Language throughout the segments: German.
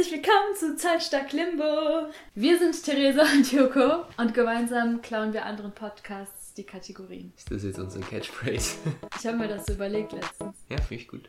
Herzlich willkommen zu Zeitstark Limbo. Wir sind Theresa und Joko und gemeinsam klauen wir anderen Podcasts die Kategorien. Ist das jetzt unsere Catchphrase? Ich habe mir das so überlegt letztens. ja, finde ich gut.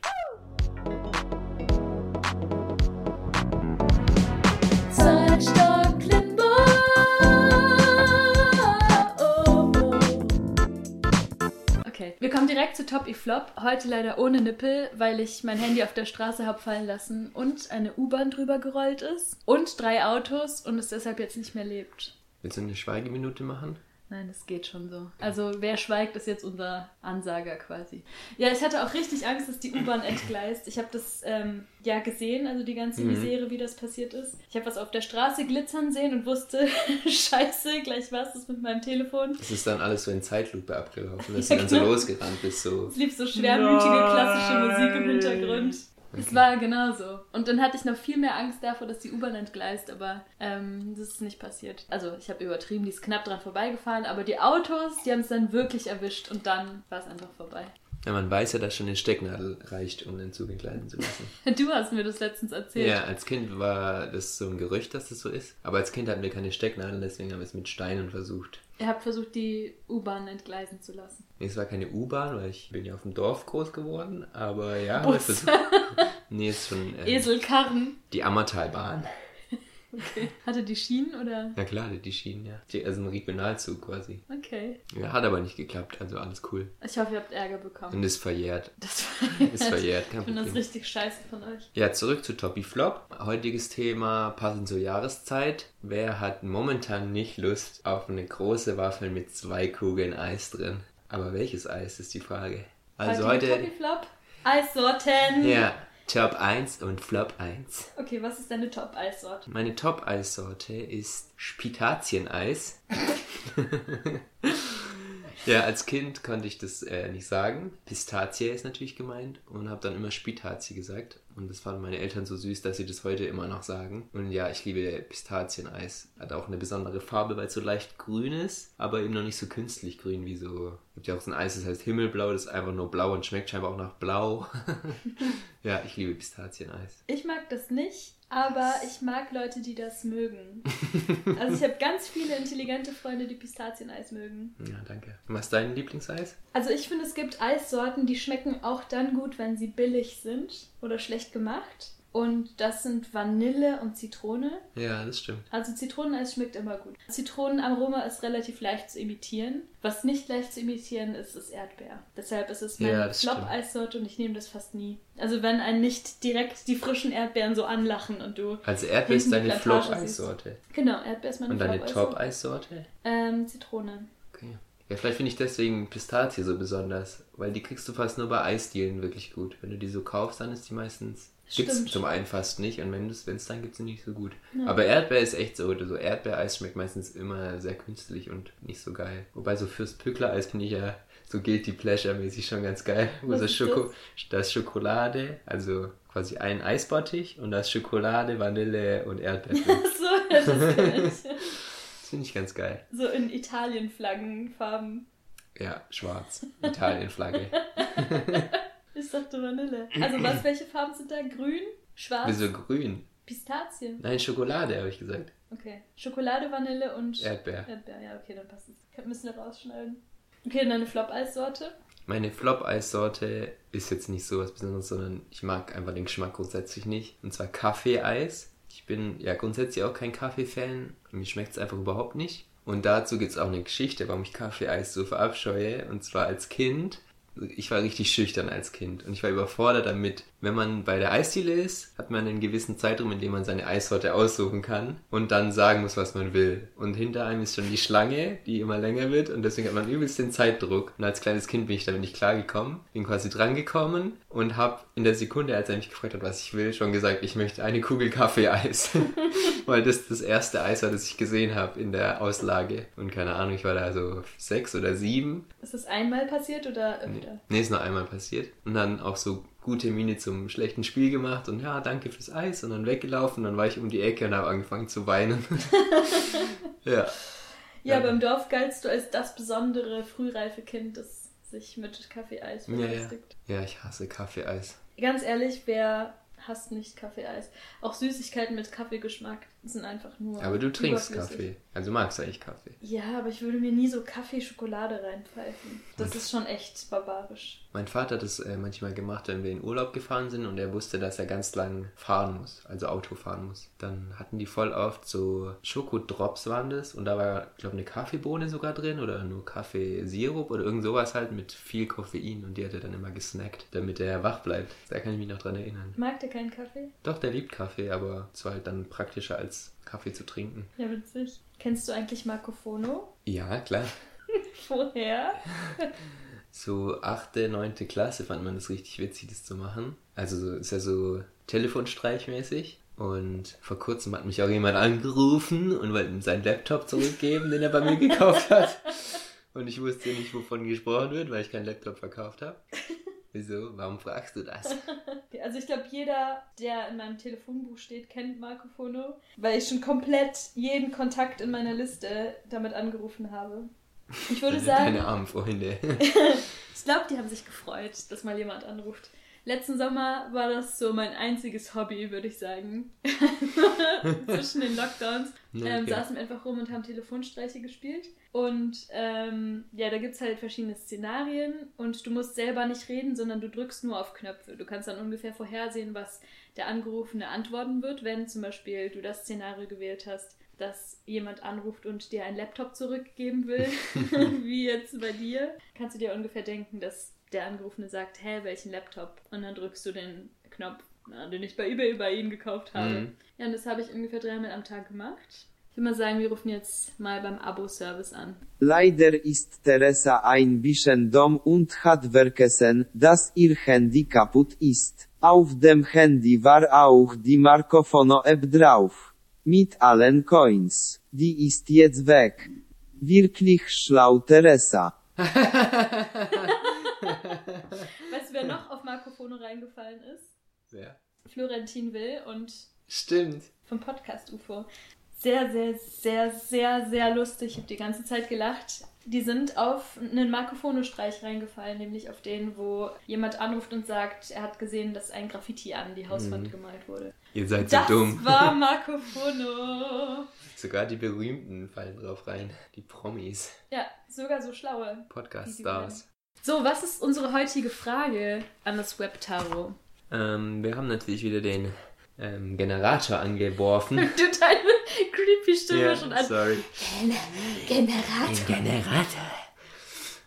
Kommen direkt zu Top Flop. Heute leider ohne Nippel, weil ich mein Handy auf der Straße habe fallen lassen und eine U-Bahn drüber gerollt ist und drei Autos und es deshalb jetzt nicht mehr lebt. Willst du eine Schweigeminute machen? Nein, es geht schon so. Also wer schweigt, ist jetzt unser Ansager quasi. Ja, ich hatte auch richtig Angst, dass die U-Bahn entgleist. Ich habe das ähm, ja gesehen, also die ganze Mhm. Misere, wie das passiert ist. Ich habe was auf der Straße glitzern sehen und wusste, scheiße, gleich war es das mit meinem Telefon. Es ist dann alles so in Zeitlupe abgelaufen, dass du dann so losgerannt bist, so. Es lief so schwermütige klassische Musik im Hintergrund. Es Okay. war genauso. Und dann hatte ich noch viel mehr Angst davor, dass die U-Bahn entgleist, aber ähm, das ist nicht passiert. Also ich habe übertrieben, die ist knapp dran vorbeigefahren, aber die Autos, die haben es dann wirklich erwischt und dann war es einfach vorbei. Ja, man weiß ja, dass schon eine Stecknadel reicht, um den Zug entgleisen zu lassen. Du hast mir das letztens erzählt. Ja, als Kind war das so ein Gerücht, dass das so ist. Aber als Kind hatten wir keine Stecknadeln, deswegen haben wir es mit Steinen versucht. Ihr habt versucht, die U-Bahn entgleisen zu lassen. Nee, es war keine U-Bahn, weil ich bin ja auf dem Dorf groß geworden, aber ja, Bus. versucht. Nee, ist schon ähm, Eselkarren. die Ammertalbahn. Okay. Hatte die Schienen oder? Na klar, die Schienen, ja. Also ein Regionalzug quasi. Okay. Ja, hat aber nicht geklappt, also alles cool. Ich hoffe, ihr habt Ärger bekommen. Und ist verjährt. Das war Ist verjährt, kein Ich finde das richtig scheiße von euch. Ja, zurück zu Toppy Flop. Heutiges Thema passend zur Jahreszeit. Wer hat momentan nicht Lust auf eine große Waffel mit zwei Kugeln Eis drin? Aber welches Eis ist die Frage? Also Heutige heute, Toffiflop. Eissorten. ja, Top 1 und Flop 1. Okay, was ist deine Top-Eissorte? Meine Top-Eissorte ist Spitazieneis. ja, als Kind konnte ich das äh, nicht sagen. Pistazie ist natürlich gemeint und habe dann immer Spitazie gesagt. Und das fanden meine Eltern so süß, dass sie das heute immer noch sagen. Und ja, ich liebe Pistazieneis. Hat auch eine besondere Farbe, weil es so leicht grün ist, aber eben noch nicht so künstlich grün wie so. Gibt ja auch so ein Eis, das heißt Himmelblau, das ist einfach nur blau und schmeckt scheinbar auch nach blau. ja, ich liebe Pistazieneis. Ich mag das nicht, aber ich mag Leute, die das mögen. Also ich habe ganz viele intelligente Freunde, die Pistazieneis mögen. Ja, danke. Was ist dein Lieblingseis? Also ich finde, es gibt Eissorten, die schmecken auch dann gut, wenn sie billig sind oder schlecht gemacht. Und das sind Vanille und Zitrone. Ja, das stimmt. Also Zitroneneis schmeckt immer gut. Zitronenaroma ist relativ leicht zu imitieren. Was nicht leicht zu imitieren ist, ist Erdbeer. Deshalb ist es Ja, meine stimmt. Flop-Eissorte und ich nehme das fast nie. Also wenn einen nicht direkt die frischen Erdbeeren so anlachen und du... Also Erdbeer ist deine Flop-Eissorte. Genau, Erdbeer ist meine Und deine Flop-Eissorte. Top-Eissorte? Ähm, Zitrone. Okay. Ja, vielleicht finde ich deswegen Pistazie so besonders, weil die kriegst du fast nur bei Eisdielen wirklich gut. Wenn du die so kaufst, dann ist die meistens. Gibt's Stimmt. zum einen fast nicht und wenn es dann gibt, sie nicht so gut. Aber Erdbeer ist echt so, so Erdbeereis schmeckt meistens immer sehr künstlich und nicht so geil. Wobei so fürs Pückler-Eis finde ich ja so Guilty Pleasure-mäßig schon ganz geil. Wo so ist Schoko, da ist Schokolade, also quasi ein Eisbottich und da ist Schokolade, Vanille und Erdbeer so, ja, das. Das finde ich ganz geil. So in Italien-Flaggenfarben. Ja, schwarz. Italienflagge. Ich dachte Vanille. Also was, welche Farben sind da? Grün? Schwarz? Wieso grün? Pistazien. Nein, Schokolade, habe ich gesagt. Okay. Schokolade, Vanille und Erdbeer. Erdbeer. Ja, okay, dann passt es. Müssen wir rausschneiden. Okay, dann eine Flop-Eissorte. Meine Flop-Eissorte ist jetzt nicht so was Besonderes, sondern ich mag einfach den Geschmack grundsätzlich nicht. Und zwar Kaffee-Eis. Ich bin ja grundsätzlich auch kein Kaffee-Fan. Mir schmeckt es einfach überhaupt nicht. Und dazu gibt es auch eine Geschichte, warum ich Kaffee-Eis so verabscheue. Und zwar als Kind. Ich war richtig schüchtern als Kind und ich war überfordert damit. Wenn man bei der Eisdiele ist, hat man einen gewissen Zeitraum, in dem man seine Eissorte aussuchen kann und dann sagen muss, was man will. Und hinter einem ist schon die Schlange, die immer länger wird und deswegen hat man übelst den Zeitdruck. Und als kleines Kind bin ich damit nicht klargekommen, bin quasi drangekommen und habe in der Sekunde, als er mich gefragt hat, was ich will, schon gesagt, ich möchte eine Kugel Kaffee-Eis. Weil das das erste Eis war, das ich gesehen habe in der Auslage. Und keine Ahnung, ich war da so sechs oder sieben Ist das einmal passiert oder öfter? Nee, nee, ist nur einmal passiert. Und dann auch so gute Miene zum schlechten Spiel gemacht und ja, danke fürs Eis und dann weggelaufen. Dann war ich um die Ecke und habe angefangen zu weinen. ja. Ja, Ja. aber im Dorf galtst du als das besondere frühreife Kind, das sich mit Kaffeeeis Ja, ja. beschäftigt. Ja, ich hasse Kaffeeeis. Ganz ehrlich, wer hasst nicht Kaffeeeis. Auch Süßigkeiten mit Kaffeegeschmack sind einfach nur. Aber du trinkst. Kaffee. Also magst du eigentlich Kaffee. Ja, aber ich würde mir nie so Kaffeeschokolade reinpfeifen. Das ist schon echt barbarisch. Mein Vater hat das äh, manchmal gemacht, wenn wir in Urlaub gefahren sind und er wusste, dass er ganz lang fahren muss, also Auto fahren muss. Dann hatten die voll oft so Schokodrops waren das und da war, glaube eine Kaffeebohne sogar drin oder nur Kaffeesirup oder irgend sowas halt mit viel Koffein und die hat er dann immer gesnackt, damit er wach bleibt. Da kann ich mich noch dran erinnern. Mag der keinen Kaffee? Doch, der liebt Kaffee, aber es war halt dann praktischer als Kaffee zu trinken. Ja, witzig. Kennst du eigentlich Marco Fono? Ja, klar. Woher? So achte, neunte Klasse fand man das richtig witzig, das zu machen. Also so- ist ja so Telefonstreichmäßig. Und vor kurzem hat mich auch jemand angerufen und wollte ihm seinen Laptop zurückgeben, den er bei mir gekauft hat. Und ich wusste nicht, wovon gesprochen wird, weil ich keinen Laptop verkauft habe. Wieso? Warum fragst du das? Also ich glaube, jeder, der in meinem Telefonbuch steht, kennt Marco Fono, weil ich schon komplett jeden Kontakt in meiner Liste damit angerufen habe. Ich würde sagen, Deine armen Freunde. ich glaube, die haben sich gefreut, dass mal jemand anruft. Letzten Sommer war das so mein einziges Hobby, würde ich sagen. Zwischen den Lockdowns ähm, okay. saßen wir einfach rum und haben Telefonstreiche gespielt. Und ähm, ja, da gibt es halt verschiedene Szenarien und du musst selber nicht reden, sondern du drückst nur auf Knöpfe. Du kannst dann ungefähr vorhersehen, was der Angerufene antworten wird, wenn zum Beispiel du das Szenario gewählt hast, dass jemand anruft und dir einen Laptop zurückgeben will, wie jetzt bei dir. Kannst du dir ungefähr denken, dass der Angerufene sagt, hä, welchen Laptop? Und dann drückst du den Knopf, na, den ich bei eBay bei ihnen gekauft habe. Mhm. Ja, und das habe ich ungefähr dreimal am Tag gemacht. Ich würde mal sagen, wir rufen jetzt mal beim Abo-Service an. Leider ist Teresa ein bisschen dumm und hat vergessen, dass ihr Handy kaputt ist. Auf dem Handy war auch die Marco Fono App drauf. Mit allen Coins. Die ist jetzt weg. Wirklich schlau Teresa. Weißt du, wer noch auf Marco Fono reingefallen ist? Ja. Florentin Will und Stimmt. vom Podcast UFO. Sehr, sehr, sehr, sehr, sehr lustig. Ich habe die ganze Zeit gelacht. Die sind auf einen Marco Fono-Streich reingefallen, nämlich auf den, wo jemand anruft und sagt, er hat gesehen, dass ein Graffiti an die Hauswand Mhm. gemalt wurde. Ihr seid so Das dumm. war Marco Fono. Sogar die Berühmten fallen drauf rein. Die Promis. Ja, sogar so schlaue. Podcast-Stars. So, was ist unsere heutige Frage an das Web-Tarot? Ähm, wir haben natürlich wieder den ähm, Generator angeworfen. Du deine creepy Stimme Ja, schon an. sorry. Generator. Generator.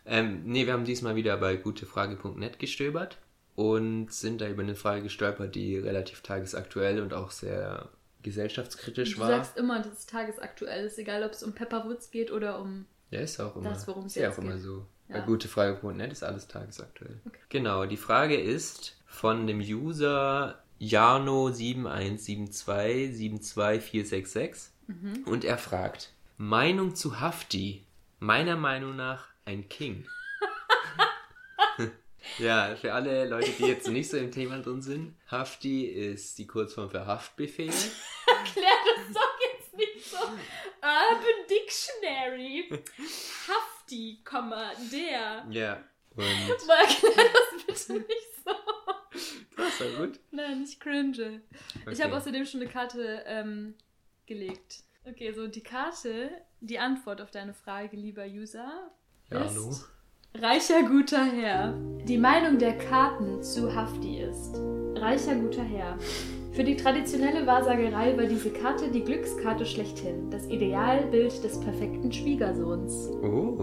Ähm, nee, wir haben diesmal wieder bei gutefrage.net gestöbert und sind da über eine Frage gestolpert, die relativ tagesaktuell und auch sehr gesellschaftskritisch Du war. sagst immer, dass es tagesaktuell ist, egal ob es um Pepperwoods geht oder um. Ja, ist auch immer. Das, worum es ist ja auch immer geht. so. Ja. Gutefrage.net ist alles tagesaktuell. Genau, die Frage ist von dem User Jano717272466 Mhm. und er fragt: Meinung zu Hafti? Meiner Meinung nach ein King. ja, für alle Leute, die jetzt nicht so im Thema drin sind, Hafti ist die Kurzform für Haftbefehl. Erklär das doch jetzt nicht so. Urban Dictionary. Hafti, Komma, der. ja. Und Mal erklär das bitte nicht so. das war gut. Nein, ich cringe. Ich Okay. habe außerdem schon eine Karte ähm, gelegt. Okay, so die Karte, die Antwort auf deine Frage, lieber User, Jano. ist reicher guter Herr. Die Meinung der Karten zu Hafti ist reicher guter Herr. Für die traditionelle Wahrsagerei war diese Karte die Glückskarte schlechthin, das Idealbild des perfekten Schwiegersohns. Oh,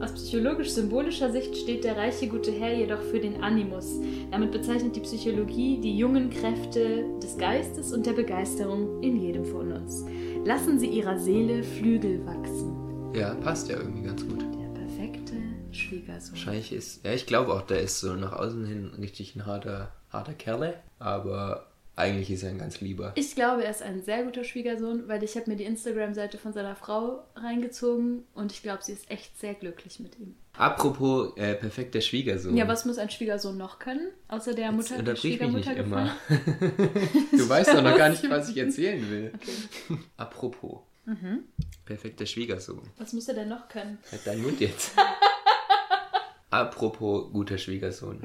Aus psychologisch-symbolischer Sicht steht der reiche gute Herr jedoch für den Animus. Damit bezeichnet die Psychologie die jungen Kräfte des Geistes und der Begeisterung in jedem von uns. Lassen Sie Ihrer Seele Flügel wachsen. ja, passt ja irgendwie ganz gut. Der perfekte Schwiegersohn. Wahrscheinlich ist, ja, ich glaube auch, der ist so nach außen hin richtig ein harter, harter Kerle, aber eigentlich ist er ein ganz lieber. Ich glaube, er ist ein sehr guter Schwiegersohn, weil ich habe mir die Instagram-Seite von seiner Frau reingezogen und ich glaube, sie ist echt sehr glücklich mit ihm. Apropos äh, perfekter Schwiegersohn. Ja, was muss ein Schwiegersohn noch können? Außer der Mutter, der Unterbrich mich nicht Schwiegermutter immer. du weißt doch noch gar nicht, Was? was ich erzählen will. Okay. Apropos. Mhm. Perfekter Schwiegersohn. Was muss er denn noch können? Halt deinen Mund jetzt. Apropos guter Schwiegersohn.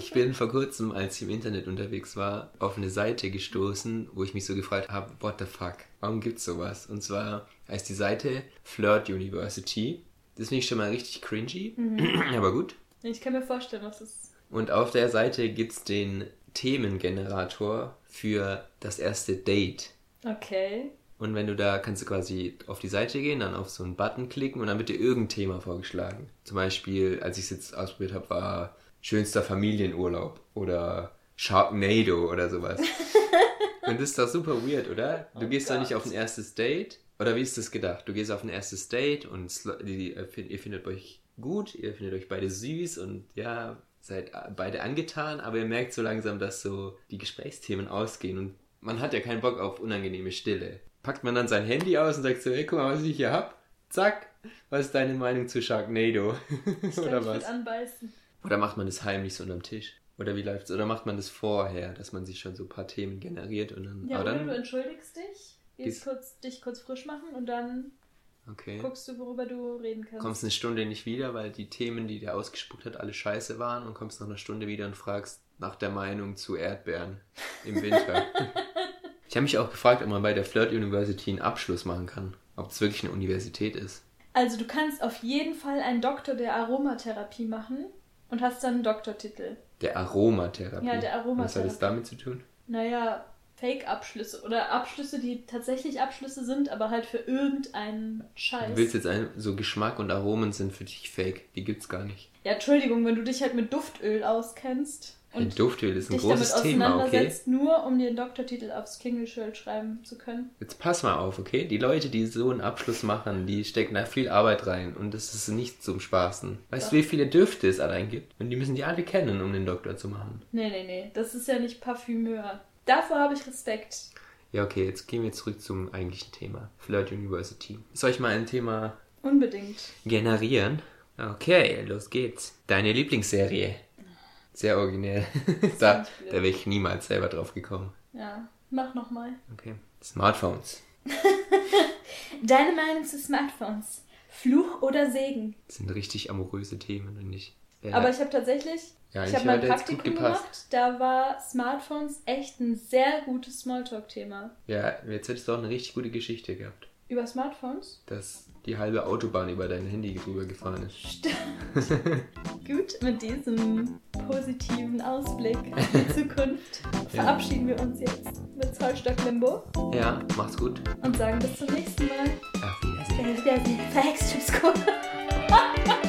Ich bin vor kurzem, als ich im Internet unterwegs war, auf eine Seite gestoßen, wo ich mich so gefragt habe, what the fuck, warum gibt's sowas? Und zwar heißt die Seite Flirt University. Das finde ich schon mal richtig cringy, aber gut. Ich kann mir vorstellen, was es ist. Und auf der Seite gibt's den Themengenerator für das erste Date. Okay. Und wenn du da kannst du quasi auf die Seite gehen, dann auf so einen Button klicken und dann wird dir irgendein Thema vorgeschlagen. Zum Beispiel, als ich es jetzt ausprobiert habe, war schönster Familienurlaub oder Sharknado oder sowas. und das ist doch super weird, oder? Du Oh gehst doch nicht Gott. auf ein erstes Date. Oder wie ist das gedacht? Du gehst auf ein erstes Date und ihr findet euch gut, ihr findet euch beide süß und ja, seid beide angetan, aber ihr merkt so langsam, dass so die Gesprächsthemen ausgehen und man hat ja keinen Bock auf unangenehme Stille. Packt man dann sein Handy aus und sagt so, hey, guck mal, was ich hier hab. Zack, was ist deine Meinung zu Sharknado? Ich glaub, Oder ich was? würde anbeißen. Oder macht man das heimlich so unterm Tisch? Oder wie läuft's? Oder macht man das vorher, dass man sich schon so ein paar Themen generiert und dann. Ja, aber oder dann du entschuldigst dich, Gehst- gehst kurz, dich kurz frisch machen und dann okay. guckst du, worüber du reden kannst. Kommst eine Stunde nicht wieder, weil die Themen, die der ausgespuckt hat, alle scheiße waren und kommst nach einer Stunde wieder und fragst nach der Meinung zu Erdbeeren im Winter. ich habe mich auch gefragt, ob man bei der Flirt University einen Abschluss machen kann. Ob es wirklich eine Universität ist. Also du kannst auf jeden Fall einen Doktor der Aromatherapie machen und hast dann einen Doktortitel. Der Aromatherapie. Ja, der Was hat das Aromatherapie. damit zu tun? Naja, Fake-Abschlüsse oder Abschlüsse, die tatsächlich Abschlüsse sind, aber halt für irgendeinen Scheiß. Du willst jetzt ein, so Geschmack und Aromen sind für dich fake. Die gibt's gar nicht. Ja, Entschuldigung, wenn du dich halt mit Duftöl auskennst und Duftöl ist ein dich damit großes Thema, okay? nur um dir einen Doktortitel aufs Klingelschild schreiben zu können. Jetzt pass mal auf, okay? Die Leute, die so einen Abschluss machen, die stecken da viel Arbeit rein und das ist nicht zum Spaßen. Weißt du, wie viele Düfte es allein gibt? Und die müssen die alle kennen, um den Doktor zu machen. Nee, nee, nee, das ist ja nicht Parfümeur. Davor habe ich Respekt. Ja, okay, jetzt gehen wir zurück zum eigentlichen Thema. Flirt University. Soll ich mal ein Thema Unbedingt. generieren? Okay, los geht's. Deine Lieblingsserie. Sehr originell. da da wäre ich niemals selber drauf gekommen. Ja, mach nochmal. Okay. Smartphones. Deine Meinung zu Smartphones? Fluch oder Segen? Das sind richtig amoröse Themen und nicht. Ja, Aber ich habe tatsächlich, Ja, ich habe mein Praktikum gemacht, da war Smartphones echt ein sehr gutes Smalltalk-Thema. ja, jetzt hättest du auch eine richtig gute Geschichte gehabt. Über Smartphones? dass die halbe Autobahn über dein Handy rübergefahren ist. Gut, mit diesem positiven Ausblick auf die Zukunft verabschieden wir uns jetzt mit Zollstock Limbo Ja, mach's gut. und sagen bis zum nächsten Mal. Auf Wiedersehen. Auf Wiedersehen. Verhext Chips